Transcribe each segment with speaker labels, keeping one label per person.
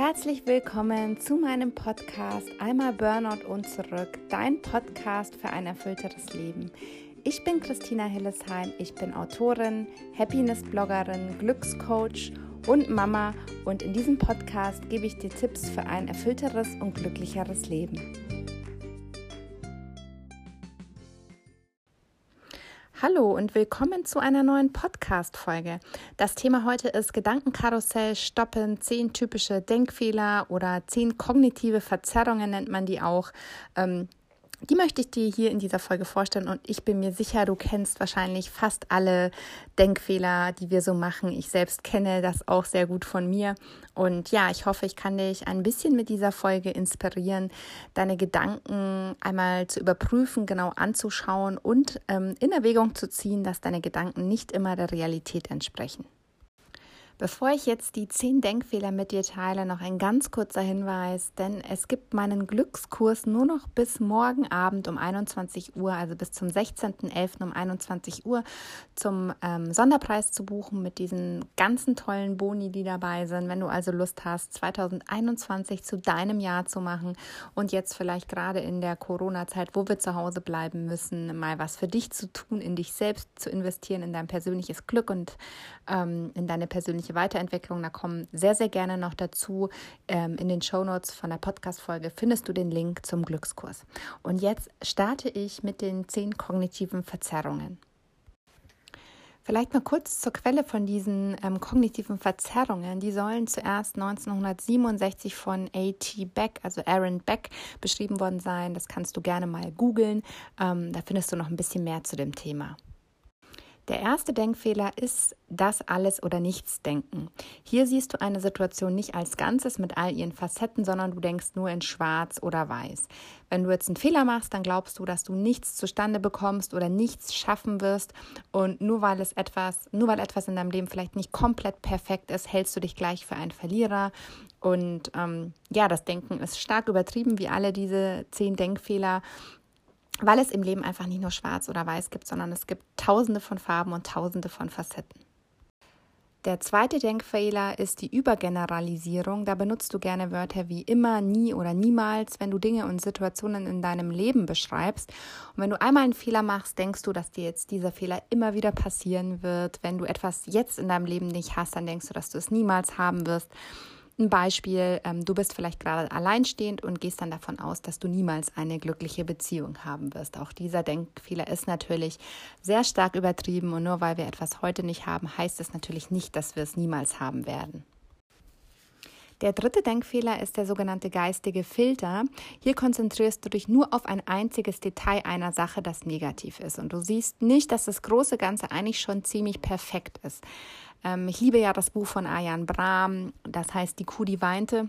Speaker 1: Herzlich willkommen zu meinem Podcast Einmal Burnout und zurück, dein Podcast für ein erfüllteres Leben. Ich bin Christina Hillesheim, ich bin Autorin, Happiness-Bloggerin, Glückscoach und Mama und in diesem Podcast gebe ich dir Tipps für ein erfüllteres und glücklicheres Leben. Hallo und willkommen zu einer neuen Podcast-Folge. Das Thema heute ist Gedankenkarussell stoppen, zehn typische Denkfehler oder zehn kognitive Verzerrungen nennt man die auch. Ähm, die möchte ich dir hier in dieser Folge vorstellen und ich bin mir sicher, du kennst wahrscheinlich fast alle Denkfehler, die wir so machen. Ich selbst kenne das auch sehr gut von mir und ja, ich hoffe, ich kann dich ein bisschen mit dieser Folge inspirieren, deine Gedanken einmal zu überprüfen, genau anzuschauen und ähm, in Erwägung zu ziehen, dass deine Gedanken nicht immer der Realität entsprechen. Bevor ich jetzt die zehn Denkfehler mit dir teile, noch ein ganz kurzer Hinweis, denn es gibt meinen Glückskurs nur noch bis morgen Abend um 21 Uhr, also bis zum 16.11. um 21 Uhr zum ähm, Sonderpreis zu buchen mit diesen ganzen tollen Boni, die dabei sind. Wenn du also Lust hast, 2021 zu deinem Jahr zu machen und jetzt vielleicht gerade in der Corona-Zeit, wo wir zu Hause bleiben müssen, mal was für dich zu tun, in dich selbst zu investieren, in dein persönliches Glück und ähm, in deine persönliche persönliche Weiterentwicklung. Da kommen sehr, sehr gerne noch dazu. Ähm, in den Show Notes von der Podcast-Folge findest du den Link zum Glückskurs. Und jetzt starte ich mit den zehn kognitiven Verzerrungen. Vielleicht mal kurz zur Quelle von diesen ähm, kognitiven Verzerrungen. Die sollen zuerst 1967 von A.T. Beck, also Aaron Beck, beschrieben worden sein. Das kannst du gerne mal googeln. Ähm, da findest du noch ein bisschen mehr zu dem Thema. Der erste Denkfehler ist das alles oder nichts denken. Hier siehst du eine Situation nicht als Ganzes mit all ihren Facetten, sondern du denkst nur in schwarz oder weiß. Wenn du jetzt einen Fehler machst, dann glaubst du, dass du nichts zustande bekommst oder nichts schaffen wirst und nur weil es etwas, nur weil etwas in deinem Leben vielleicht nicht komplett perfekt ist, hältst du dich gleich für einen Verlierer und ähm, ja, das Denken ist stark übertrieben, wie alle diese zehn Denkfehler weil es im Leben einfach nicht nur schwarz oder weiß gibt, sondern es gibt tausende von Farben und tausende von Facetten. Der zweite Denkfehler ist die Übergeneralisierung. Da benutzt du gerne Wörter wie immer, nie oder niemals, wenn du Dinge und Situationen in deinem Leben beschreibst. Und wenn du einmal einen Fehler machst, denkst du, dass dir jetzt dieser Fehler immer wieder passieren wird. Wenn du etwas jetzt in deinem Leben nicht hast, dann denkst du, dass du es niemals haben wirst. Ein Beispiel, ähm, du bist vielleicht gerade alleinstehend und gehst dann davon aus, dass du niemals eine glückliche Beziehung haben wirst. Auch dieser Denkfehler ist natürlich sehr stark übertrieben und nur weil wir etwas heute nicht haben, heißt es natürlich nicht, dass wir es niemals haben werden. Der dritte Denkfehler ist der sogenannte geistige Filter. Hier konzentrierst du dich nur auf ein einziges Detail einer Sache, das negativ ist. Und du siehst nicht, dass das große Ganze eigentlich schon ziemlich perfekt ist. Ähm, ich liebe ja das Buch von Ayan Brahm, das heißt Die Kuh, die weinte.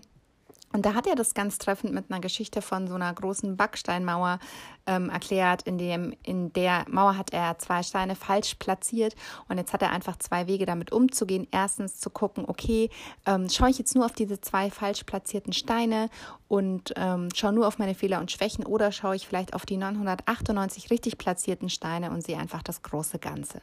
Speaker 1: Und da hat er das ganz treffend mit einer Geschichte von so einer großen Backsteinmauer ähm, erklärt. In, dem, in der Mauer hat er zwei Steine falsch platziert und jetzt hat er einfach zwei Wege damit umzugehen. Erstens zu gucken, okay, ähm, schaue ich jetzt nur auf diese zwei falsch platzierten Steine und ähm, schaue nur auf meine Fehler und Schwächen oder schaue ich vielleicht auf die 998 richtig platzierten Steine und sehe einfach das große Ganze.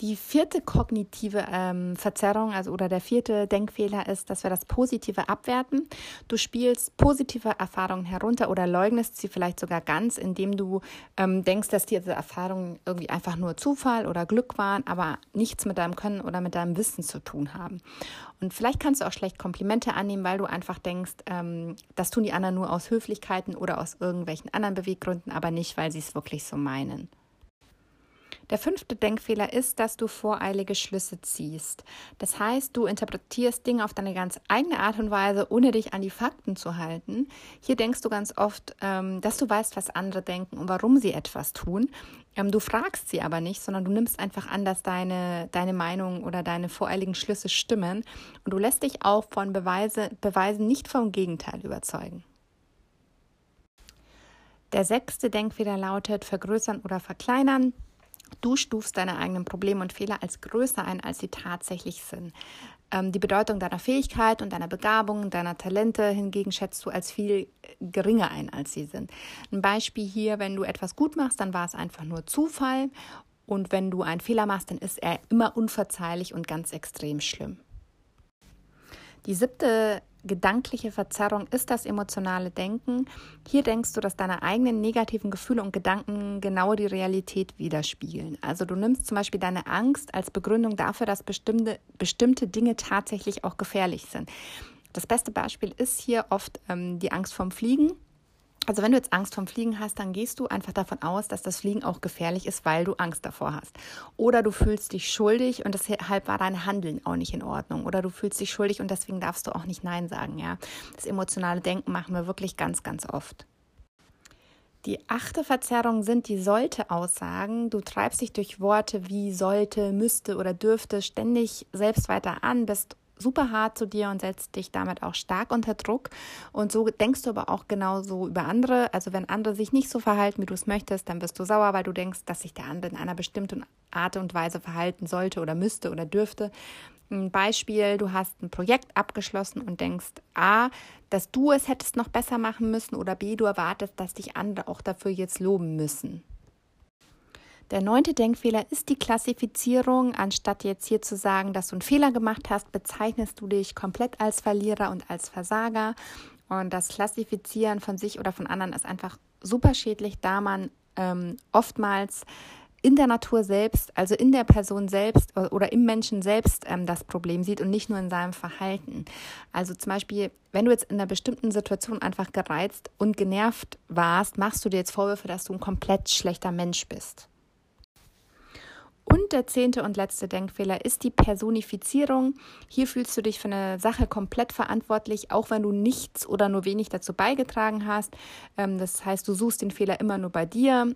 Speaker 1: Die vierte kognitive ähm, Verzerrung, also oder der vierte Denkfehler ist, dass wir das Positive abwerten. Du spielst positive Erfahrungen herunter oder leugnest sie vielleicht sogar ganz, indem du ähm, denkst, dass diese Erfahrungen irgendwie einfach nur Zufall oder Glück waren, aber nichts mit deinem Können oder mit deinem Wissen zu tun haben. Und vielleicht kannst du auch schlecht Komplimente annehmen, weil du einfach denkst, ähm, das tun die anderen nur aus Höflichkeiten oder aus irgendwelchen anderen Beweggründen, aber nicht, weil sie es wirklich so meinen. Der fünfte Denkfehler ist, dass du voreilige Schlüsse ziehst. Das heißt, du interpretierst Dinge auf deine ganz eigene Art und Weise, ohne dich an die Fakten zu halten. Hier denkst du ganz oft, ähm, dass du weißt, was andere denken und warum sie etwas tun. Ähm, du fragst sie aber nicht, sondern du nimmst einfach an, dass deine, deine Meinung oder deine voreiligen Schlüsse stimmen und du lässt dich auch von Beweise, Beweisen nicht vom Gegenteil überzeugen. Der sechste Denkfehler lautet vergrößern oder verkleinern. Du stufst deine eigenen Probleme und Fehler als größer ein, als sie tatsächlich sind. Ähm, die Bedeutung deiner Fähigkeit und deiner Begabung, deiner Talente hingegen schätzt du als viel geringer ein, als sie sind. Ein Beispiel hier, wenn du etwas gut machst, dann war es einfach nur Zufall. Und wenn du einen Fehler machst, dann ist er immer unverzeihlich und ganz extrem schlimm. Die siebte gedankliche Verzerrung ist das emotionale Denken. Hier denkst du, dass deine eigenen negativen Gefühle und Gedanken genau die Realität widerspiegeln. Also du nimmst zum Beispiel deine Angst als Begründung dafür, dass bestimmte, bestimmte Dinge tatsächlich auch gefährlich sind. Das beste Beispiel ist hier oft ähm, die Angst vom Fliegen. Also wenn du jetzt Angst vom Fliegen hast, dann gehst du einfach davon aus, dass das Fliegen auch gefährlich ist, weil du Angst davor hast. Oder du fühlst dich schuldig und deshalb war dein Handeln auch nicht in Ordnung. Oder du fühlst dich schuldig und deswegen darfst du auch nicht Nein sagen. Ja, das emotionale Denken machen wir wirklich ganz, ganz oft. Die achte Verzerrung sind die sollte-Aussagen. Du treibst dich durch Worte wie sollte, müsste oder dürfte ständig selbst weiter an, bist super hart zu dir und setzt dich damit auch stark unter Druck. Und so denkst du aber auch genauso über andere. Also wenn andere sich nicht so verhalten, wie du es möchtest, dann bist du sauer, weil du denkst, dass sich der andere in einer bestimmten Art und Weise verhalten sollte oder müsste oder dürfte. Ein Beispiel, du hast ein Projekt abgeschlossen und denkst, A, dass du es hättest noch besser machen müssen oder B, du erwartest, dass dich andere auch dafür jetzt loben müssen. Der neunte Denkfehler ist die Klassifizierung. Anstatt jetzt hier zu sagen, dass du einen Fehler gemacht hast, bezeichnest du dich komplett als Verlierer und als Versager. Und das Klassifizieren von sich oder von anderen ist einfach super schädlich, da man ähm, oftmals in der Natur selbst, also in der Person selbst oder im Menschen selbst ähm, das Problem sieht und nicht nur in seinem Verhalten. Also zum Beispiel, wenn du jetzt in einer bestimmten Situation einfach gereizt und genervt warst, machst du dir jetzt Vorwürfe, dass du ein komplett schlechter Mensch bist. Und der zehnte und letzte Denkfehler ist die Personifizierung. Hier fühlst du dich für eine Sache komplett verantwortlich, auch wenn du nichts oder nur wenig dazu beigetragen hast. Ähm, das heißt, du suchst den Fehler immer nur bei dir.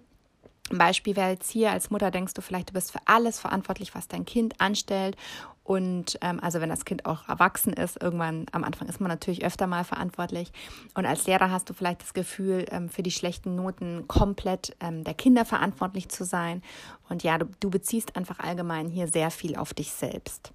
Speaker 1: Beispiel wäre jetzt hier, als Mutter denkst du vielleicht, du bist für alles verantwortlich, was dein Kind anstellt und ähm, also wenn das Kind auch erwachsen ist, irgendwann am Anfang ist man natürlich öfter mal verantwortlich. Und als Lehrer hast du vielleicht das Gefühl, ähm, für die schlechten Noten komplett ähm, der Kinder verantwortlich zu sein. Und ja, du, du beziehst einfach allgemein hier sehr viel auf dich selbst.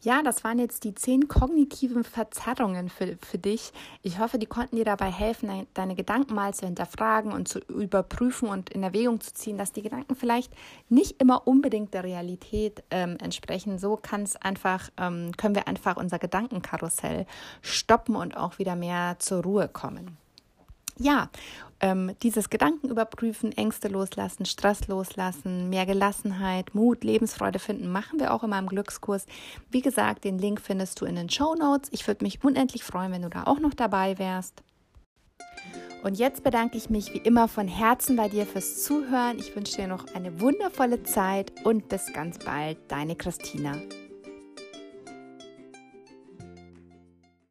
Speaker 1: Ja, das waren jetzt die zehn kognitiven Verzerrungen für, für dich. Ich hoffe, die konnten dir dabei helfen, deine Gedanken mal zu hinterfragen und zu überprüfen und in Erwägung zu ziehen, dass die Gedanken vielleicht nicht immer unbedingt der Realität ähm, entsprechen. So kann es einfach, ähm, können wir einfach unser Gedankenkarussell stoppen und auch wieder mehr zur Ruhe kommen ja, ähm, dieses Gedanken überprüfen, Ängste loslassen, Stress loslassen, mehr Gelassenheit, Mut, Lebensfreude finden, machen wir auch in meinem Glückskurs. Wie gesagt, den Link findest du in den Show Notes. Ich würde mich unendlich freuen, wenn du da auch noch dabei wärst. Und jetzt bedanke ich mich wie immer von Herzen bei dir fürs Zuhören. Ich wünsche dir noch eine wundervolle Zeit und bis ganz bald, deine Christina.